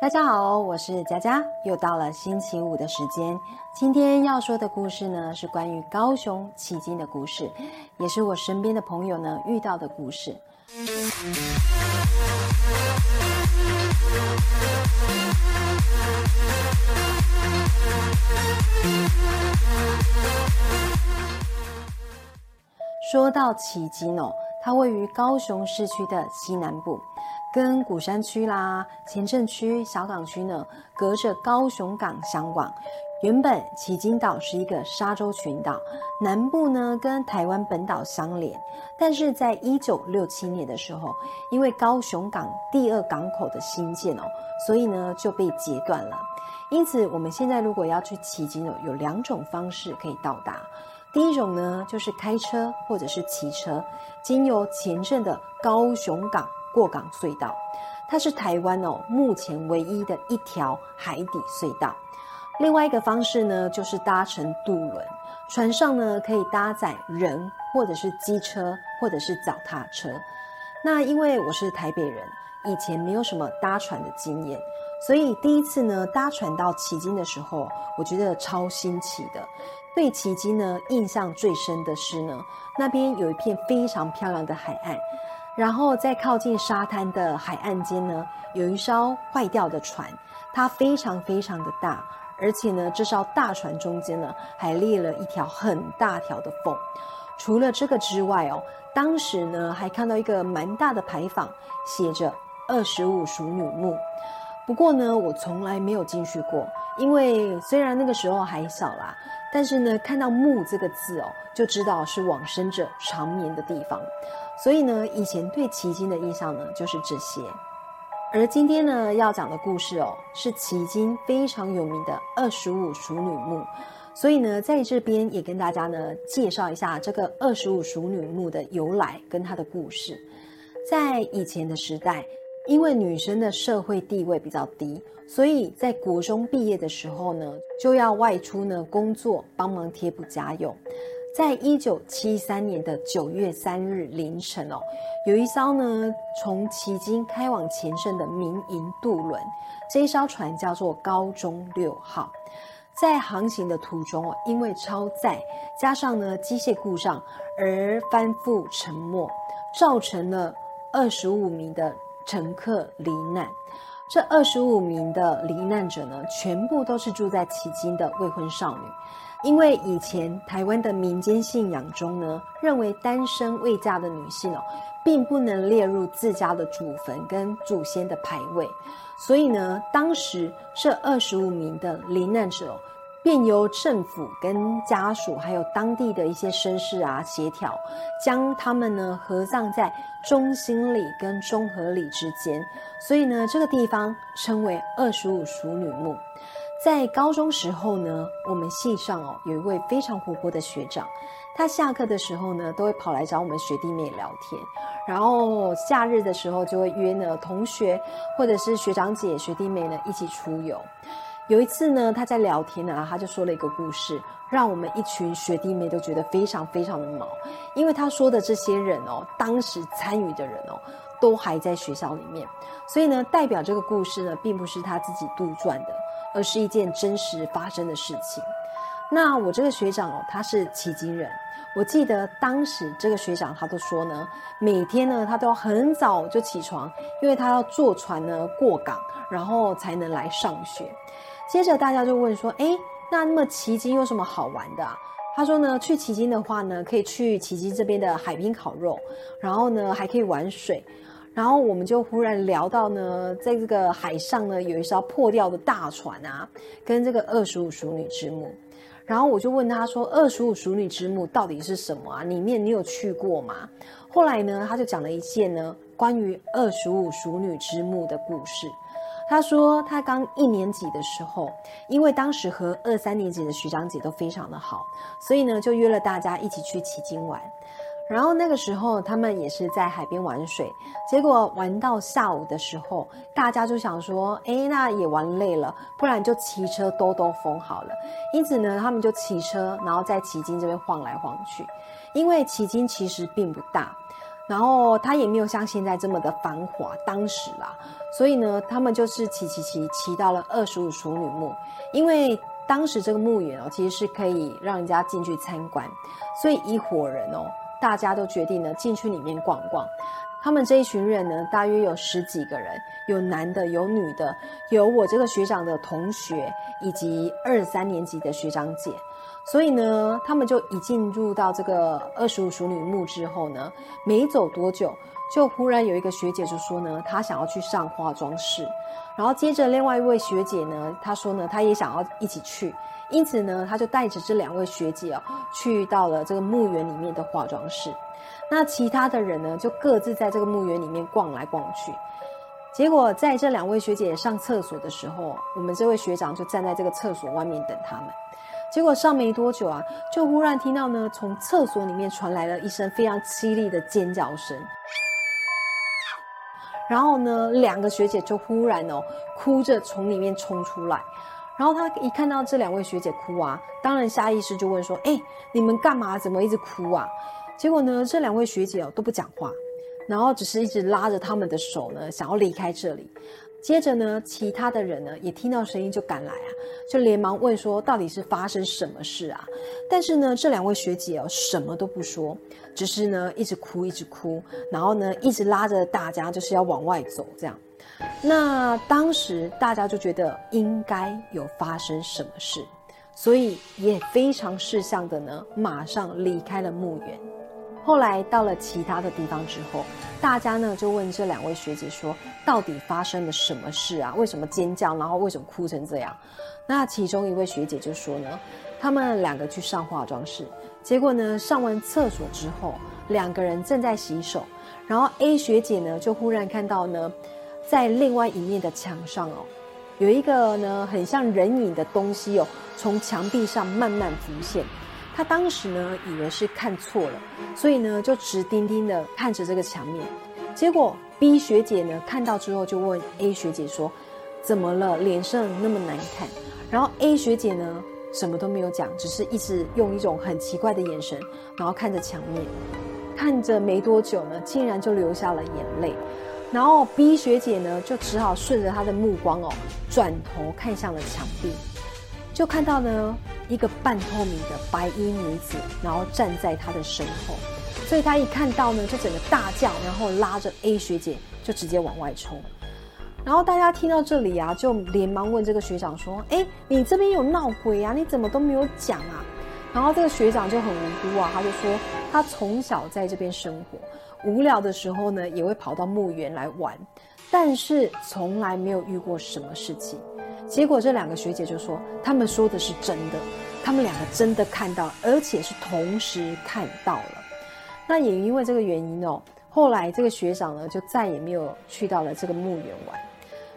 大家好，我是佳佳，又到了星期五的时间。今天要说的故事呢，是关于高雄奇经的故事，也是我身边的朋友呢遇到的故事。说到奇经哦，它位于高雄市区的西南部，跟鼓山区啦、前镇区、小港区呢，隔着高雄港相望。原本奇经岛是一个沙洲群岛，南部呢跟台湾本岛相连，但是在一九六七年的时候，因为高雄港第二港口的新建哦，所以呢就被截断了。因此，我们现在如果要去奇经哦，有两种方式可以到达。第一种呢，就是开车或者是骑车，经由前镇的高雄港过港隧道，它是台湾哦目前唯一的一条海底隧道。另外一个方式呢，就是搭乘渡轮，船上呢可以搭载人或者是机车或者是脚踏车。那因为我是台北人，以前没有什么搭船的经验，所以第一次呢搭船到旗津的时候，我觉得超新奇的。对奇经呢，印象最深的是呢，那边有一片非常漂亮的海岸，然后在靠近沙滩的海岸间呢，有一艘坏掉的船，它非常非常的大，而且呢，这艘大船中间呢，还裂了一条很大条的缝。除了这个之外哦，当时呢，还看到一个蛮大的牌坊，写着“二十五淑女墓”。不过呢，我从来没有进去过，因为虽然那个时候还小啦。但是呢，看到“墓”这个字哦，就知道是往生者长眠的地方。所以呢，以前对奇经的印象呢，就是这些。而今天呢，要讲的故事哦，是奇经非常有名的二十五熟女墓。所以呢，在这边也跟大家呢介绍一下这个二十五熟女墓的由来跟它的故事。在以前的时代。因为女生的社会地位比较低，所以在国中毕业的时候呢，就要外出呢工作，帮忙贴补家用。在一九七三年的九月三日凌晨哦，有一艘呢从旗津开往前镇的民营渡轮，这一艘船叫做高中六号，在航行的途中哦，因为超载加上呢机械故障而翻覆沉没，造成了二十五名的。乘客罹难，这二十五名的罹难者呢，全部都是住在迄今的未婚少女。因为以前台湾的民间信仰中呢，认为单身未嫁的女性哦，并不能列入自家的祖坟跟祖先的牌位，所以呢，当时这二十五名的罹难者。便由政府跟家属，还有当地的一些绅士啊协调，将他们呢合葬在中心里跟中和里之间。所以呢，这个地方称为二十五淑女墓。在高中时候呢，我们系上哦有一位非常活泼的学长，他下课的时候呢都会跑来找我们学弟妹聊天，然后假日的时候就会约呢同学或者是学长姐、学弟妹呢一起出游。有一次呢，他在聊天呢，他就说了一个故事，让我们一群学弟妹都觉得非常非常的毛，因为他说的这些人哦，当时参与的人哦，都还在学校里面，所以呢，代表这个故事呢，并不是他自己杜撰的，而是一件真实发生的事情。那我这个学长哦，他是奇经人，我记得当时这个学长他都说呢，每天呢，他都要很早就起床，因为他要坐船呢过港，然后才能来上学。接着大家就问说：“哎，那那么奇经有什么好玩的？”啊他说呢：“去奇经的话呢，可以去奇经这边的海滨烤肉，然后呢还可以玩水。然后我们就忽然聊到呢，在这个海上呢有一艘破掉的大船啊，跟这个二十五熟女之墓。然后我就问他说：‘二十五熟女之墓到底是什么啊？里面你有去过吗？’后来呢，他就讲了一件呢关于二十五熟女之墓的故事。”他说，他刚一年级的时候，因为当时和二三年级的学长姐都非常的好，所以呢，就约了大家一起去奇经玩。然后那个时候，他们也是在海边玩水，结果玩到下午的时候，大家就想说，哎，那也玩累了，不然就骑车兜兜风好了。因此呢，他们就骑车，然后在奇经这边晃来晃去。因为奇经其实并不大。然后它也没有像现在这么的繁华，当时啦，所以呢，他们就是骑骑骑骑到了二十五淑女墓，因为当时这个墓园哦，其实是可以让人家进去参观，所以一伙人哦，大家都决定呢进去里面逛逛。他们这一群人呢，大约有十几个人，有男的，有女的，有我这个学长的同学，以及二三年级的学长姐。所以呢，他们就一进入到这个二十五熟女墓之后呢，没走多久，就忽然有一个学姐就说呢，她想要去上化妆室，然后接着另外一位学姐呢，她说呢，她也想要一起去，因此呢，她就带着这两位学姐哦，去到了这个墓园里面的化妆室。那其他的人呢，就各自在这个墓园里面逛来逛去。结果在这两位学姐上厕所的时候，我们这位学长就站在这个厕所外面等他们。结果上没多久啊，就忽然听到呢，从厕所里面传来了一声非常凄厉的尖叫声。然后呢，两个学姐就忽然哦，哭着从里面冲出来。然后他一看到这两位学姐哭啊，当然下意识就问说：“哎，你们干嘛？怎么一直哭啊？”结果呢，这两位学姐哦都不讲话，然后只是一直拉着他们的手呢，想要离开这里。接着呢，其他的人呢也听到声音就赶来啊，就连忙问说到底是发生什么事啊？但是呢，这两位学姐哦什么都不说，只是呢一直哭一直哭，然后呢一直拉着大家就是要往外走这样。那当时大家就觉得应该有发生什么事，所以也非常识相的呢，马上离开了墓园。后来到了其他的地方之后，大家呢就问这两位学姐说：“到底发生了什么事啊？为什么尖叫？然后为什么哭成这样？”那其中一位学姐就说呢：“他们两个去上化妆室，结果呢上完厕所之后，两个人正在洗手，然后 A 学姐呢就忽然看到呢，在另外一面的墙上哦，有一个呢很像人影的东西哦，从墙壁上慢慢浮现。”他当时呢，以为是看错了，所以呢就直盯盯的看着这个墙面。结果 B 学姐呢看到之后就问 A 学姐说：“怎么了？脸色那么难看？”然后 A 学姐呢什么都没有讲，只是一直用一种很奇怪的眼神，然后看着墙面。看着没多久呢，竟然就流下了眼泪。然后 B 学姐呢就只好顺着她的目光哦，转头看向了墙壁，就看到呢。一个半透明的白衣女子，然后站在他的身后，所以他一看到呢，就整个大叫，然后拉着 A 学姐就直接往外冲。然后大家听到这里啊，就连忙问这个学长说：“哎，你这边有闹鬼啊？你怎么都没有讲啊？”然后这个学长就很无辜啊，他就说他从小在这边生活，无聊的时候呢，也会跑到墓园来玩，但是从来没有遇过什么事情。结果这两个学姐就说，他们说的是真的，他们两个真的看到，而且是同时看到了。那也因为这个原因哦，后来这个学长呢就再也没有去到了这个墓园玩。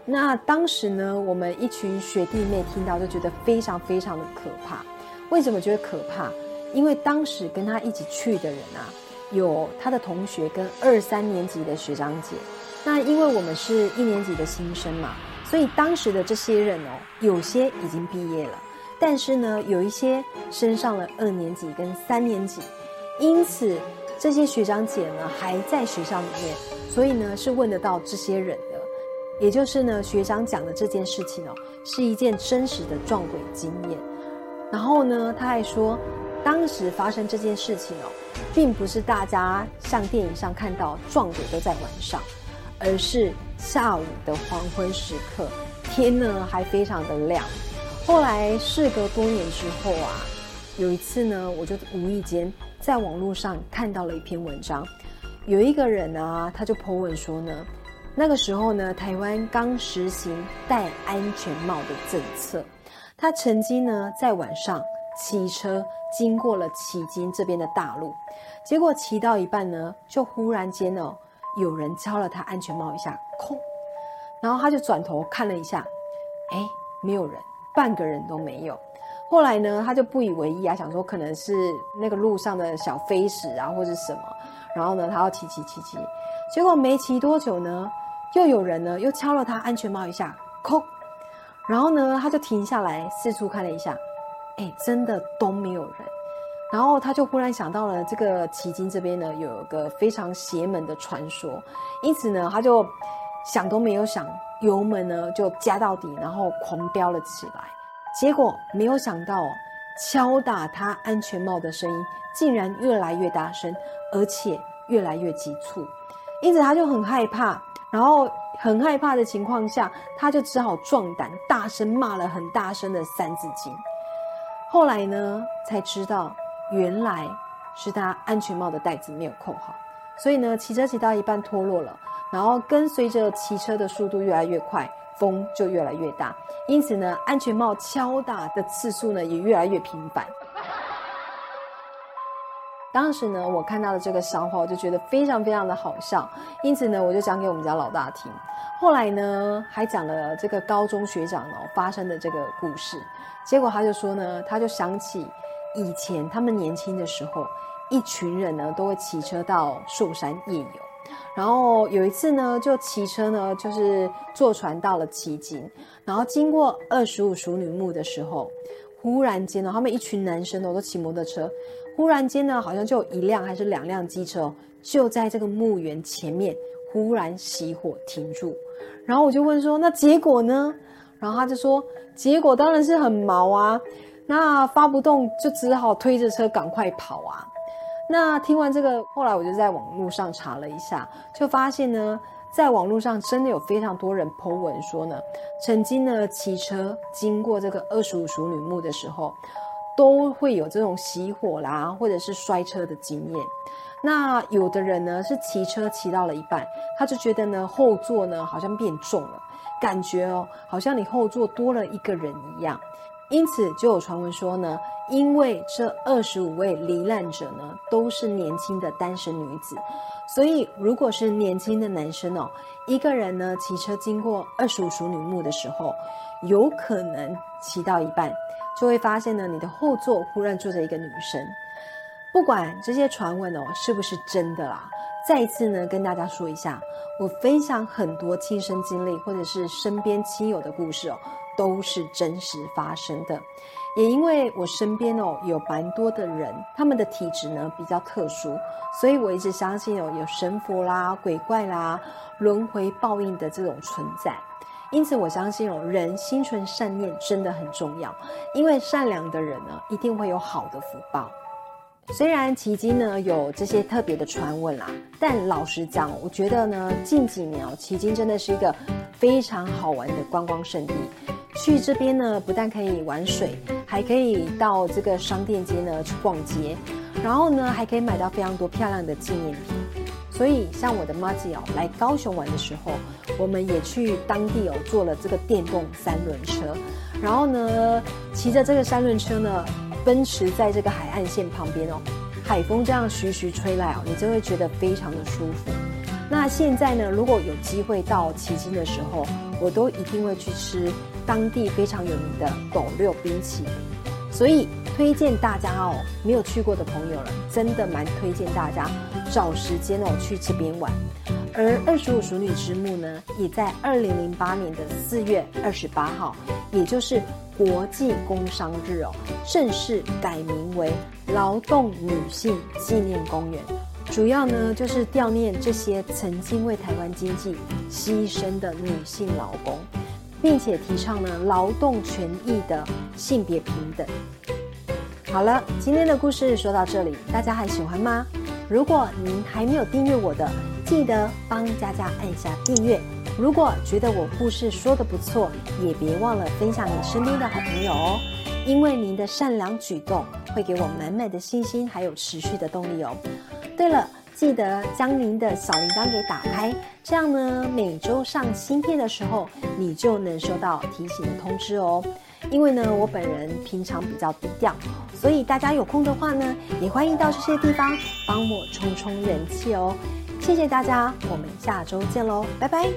那当时呢，我们一群学弟妹听到就觉得非常非常的可怕。为什么觉得可怕？因为当时跟他一起去的人啊，有他的同学跟二三年级的学长姐。那因为我们是一年级的新生嘛。所以当时的这些人哦，有些已经毕业了，但是呢，有一些升上了二年级跟三年级，因此这些学长姐呢还在学校里面，所以呢是问得到这些人的。也就是呢，学长讲的这件事情哦，是一件真实的撞鬼经验。然后呢，他还说，当时发生这件事情哦，并不是大家像电影上看到撞鬼都在晚上。而是下午的黄昏时刻，天呢还非常的亮。后来事隔多年之后啊，有一次呢，我就无意间在网络上看到了一篇文章，有一个人啊，他就 po 文说呢，那个时候呢，台湾刚实行戴安全帽的政策，他曾经呢在晚上骑车经过了旗津这边的大路，结果骑到一半呢，就忽然间呢。有人敲了他安全帽一下，空，然后他就转头看了一下，哎，没有人，半个人都没有。后来呢，他就不以为意啊，想说可能是那个路上的小飞石啊，或者什么。然后呢，他要骑骑骑骑，结果没骑多久呢，又有人呢又敲了他安全帽一下，空。然后呢，他就停下来四处看了一下，哎，真的都没有人。然后他就忽然想到了这个奇经这边呢有一个非常邪门的传说，因此呢他就想都没有想，油门呢就加到底，然后狂飙了起来。结果没有想到，敲打他安全帽的声音竟然越来越大声，而且越来越急促，因此他就很害怕。然后很害怕的情况下，他就只好壮胆，大声骂了很大声的《三字经》。后来呢，才知道原来是他安全帽的带子没有扣好，所以呢，骑车骑到一半脱落了。然后跟随着骑车的速度越来越快，风就越来越大，因此呢，安全帽敲打的次数呢也越来越频繁。当时呢，我看到了这个笑话，我就觉得非常非常的好笑，因此呢，我就讲给我们家老大听。后来呢，还讲了这个高中学长哦发生的这个故事。结果他就说呢，他就想起以前他们年轻的时候，一群人呢都会骑车到寿山夜游。然后有一次呢，就骑车呢，就是坐船到了奇景，然后经过二十五熟女墓的时候，忽然间呢，他们一群男生哦都骑摩托车。忽然间呢，好像就有一辆还是两辆机车，就在这个墓园前面忽然熄火停住。然后我就问说：“那结果呢？”然后他就说：“结果当然是很毛啊，那发不动就只好推着车赶快跑啊。”那听完这个，后来我就在网络上查了一下，就发现呢，在网络上真的有非常多人 Po 文说呢，曾经呢骑车经过这个二十五熟女墓的时候。都会有这种熄火啦，或者是摔车的经验。那有的人呢是骑车骑到了一半，他就觉得呢后座呢好像变重了，感觉哦好像你后座多了一个人一样。因此就有传闻说呢，因为这二十五位罹难者呢都是年轻的单身女子，所以如果是年轻的男生哦，一个人呢骑车经过二十五熟女墓的时候，有可能骑到一半。就会发现呢，你的后座忽然坐着一个女生。不管这些传闻哦是不是真的啦，再一次呢跟大家说一下，我分享很多亲身经历或者是身边亲友的故事哦，都是真实发生的。也因为我身边哦有蛮多的人，他们的体质呢比较特殊，所以我一直相信哦有神佛啦、鬼怪啦、轮回报应的这种存在。因此，我相信哦，人心存善念真的很重要，因为善良的人呢，一定会有好的福报。虽然奇经呢有这些特别的传闻啦，但老实讲，我觉得呢，近几年哦，奇经真的是一个非常好玩的观光胜地。去这边呢，不但可以玩水，还可以到这个商店街呢去逛街，然后呢，还可以买到非常多漂亮的纪念品。所以，像我的妈姐哦，来高雄玩的时候，我们也去当地哦，坐了这个电动三轮车，然后呢，骑着这个三轮车呢，奔驰在这个海岸线旁边哦，海风这样徐徐吹来哦，你就会觉得非常的舒服。那现在呢，如果有机会到旗津的时候，我都一定会去吃当地非常有名的斗六冰淇淋。所以推荐大家哦，没有去过的朋友了，真的蛮推荐大家找时间哦去这边玩。而二十五熟女之墓呢，也在二零零八年的四月二十八号，也就是国际工商日哦，正式改名为劳动女性纪念公园。主要呢就是悼念这些曾经为台湾经济牺牲的女性劳工。并且提倡呢劳动权益的性别平等。好了，今天的故事说到这里，大家还喜欢吗？如果您还没有订阅我的，记得帮佳佳按下订阅。如果觉得我故事说的不错，也别忘了分享给身边的好朋友哦，因为您的善良举动会给我满满的信心，还有持续的动力哦。对了。记得将您的小铃铛给打开，这样呢，每周上新片的时候，你就能收到提醒的通知哦。因为呢，我本人平常比较低调，所以大家有空的话呢，也欢迎到这些地方帮我冲冲人气哦。谢谢大家，我们下周见喽，拜拜。